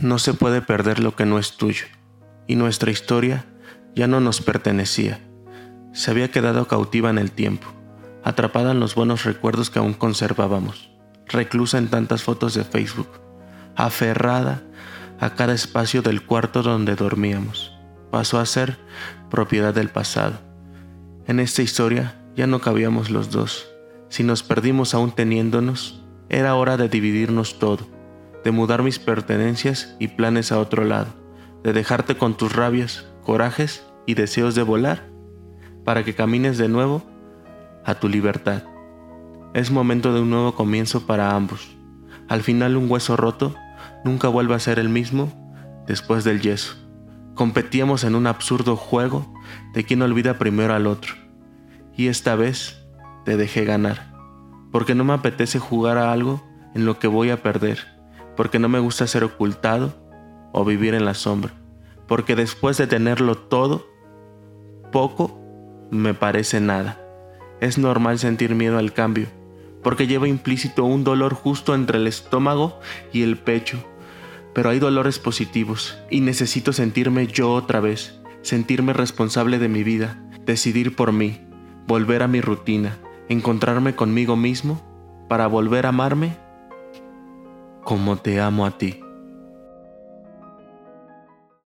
No se puede perder lo que no es tuyo, y nuestra historia ya no nos pertenecía. Se había quedado cautiva en el tiempo, atrapada en los buenos recuerdos que aún conservábamos, reclusa en tantas fotos de Facebook, aferrada a cada espacio del cuarto donde dormíamos. Pasó a ser propiedad del pasado. En esta historia ya no cabíamos los dos. Si nos perdimos aún teniéndonos, era hora de dividirnos todo de mudar mis pertenencias y planes a otro lado, de dejarte con tus rabias, corajes y deseos de volar, para que camines de nuevo a tu libertad. Es momento de un nuevo comienzo para ambos. Al final un hueso roto nunca vuelve a ser el mismo después del yeso. Competíamos en un absurdo juego de quien olvida primero al otro. Y esta vez te dejé ganar, porque no me apetece jugar a algo en lo que voy a perder porque no me gusta ser ocultado o vivir en la sombra, porque después de tenerlo todo, poco me parece nada. Es normal sentir miedo al cambio, porque lleva implícito un dolor justo entre el estómago y el pecho, pero hay dolores positivos y necesito sentirme yo otra vez, sentirme responsable de mi vida, decidir por mí, volver a mi rutina, encontrarme conmigo mismo para volver a amarme como te amo a ti.